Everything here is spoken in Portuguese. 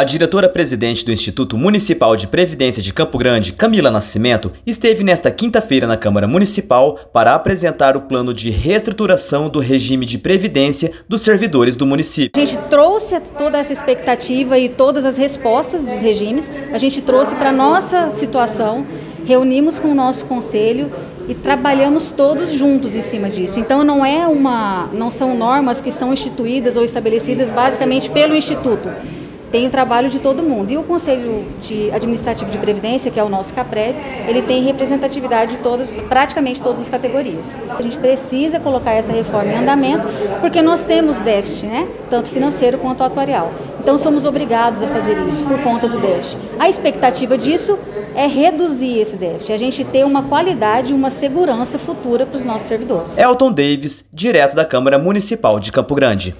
A diretora-presidente do Instituto Municipal de Previdência de Campo Grande, Camila Nascimento, esteve nesta quinta-feira na Câmara Municipal para apresentar o plano de reestruturação do regime de previdência dos servidores do município. A gente trouxe toda essa expectativa e todas as respostas dos regimes, a gente trouxe para a nossa situação, reunimos com o nosso conselho e trabalhamos todos juntos em cima disso. Então não é uma, não são normas que são instituídas ou estabelecidas basicamente pelo instituto tem o trabalho de todo mundo. E o Conselho de Administrativo de Previdência, que é o nosso CAPREV, ele tem representatividade de todas, praticamente todas as categorias. A gente precisa colocar essa reforma em andamento, porque nós temos déficit, né? tanto financeiro quanto atuarial. Então somos obrigados a fazer isso por conta do déficit. A expectativa disso é reduzir esse déficit, a gente ter uma qualidade e uma segurança futura para os nossos servidores. Elton Davis, direto da Câmara Municipal de Campo Grande.